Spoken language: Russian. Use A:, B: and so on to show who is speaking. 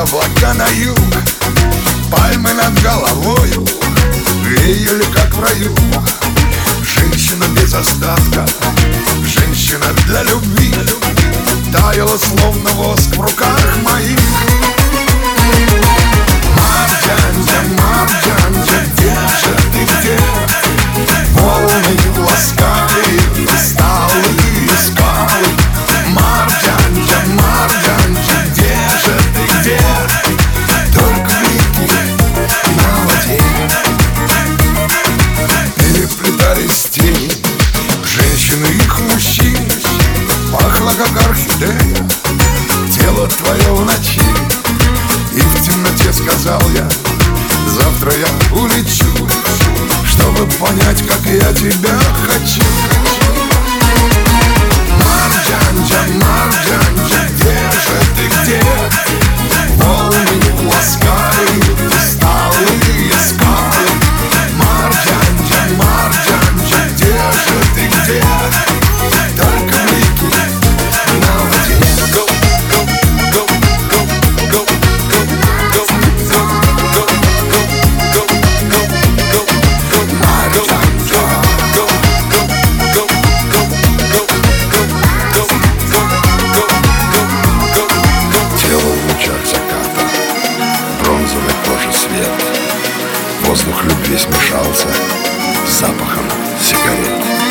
A: Облака на юг Пальмы над головою Веяли как в раю. Женщина без остатка Женщина для любви. Таяла словно воск в руках моих как орхидея. Тело твое в ночи. И в темноте сказал я Завтра я улечу Чтобы понять, как я тебя хочу Воздух любви смешался с запахом сигарет.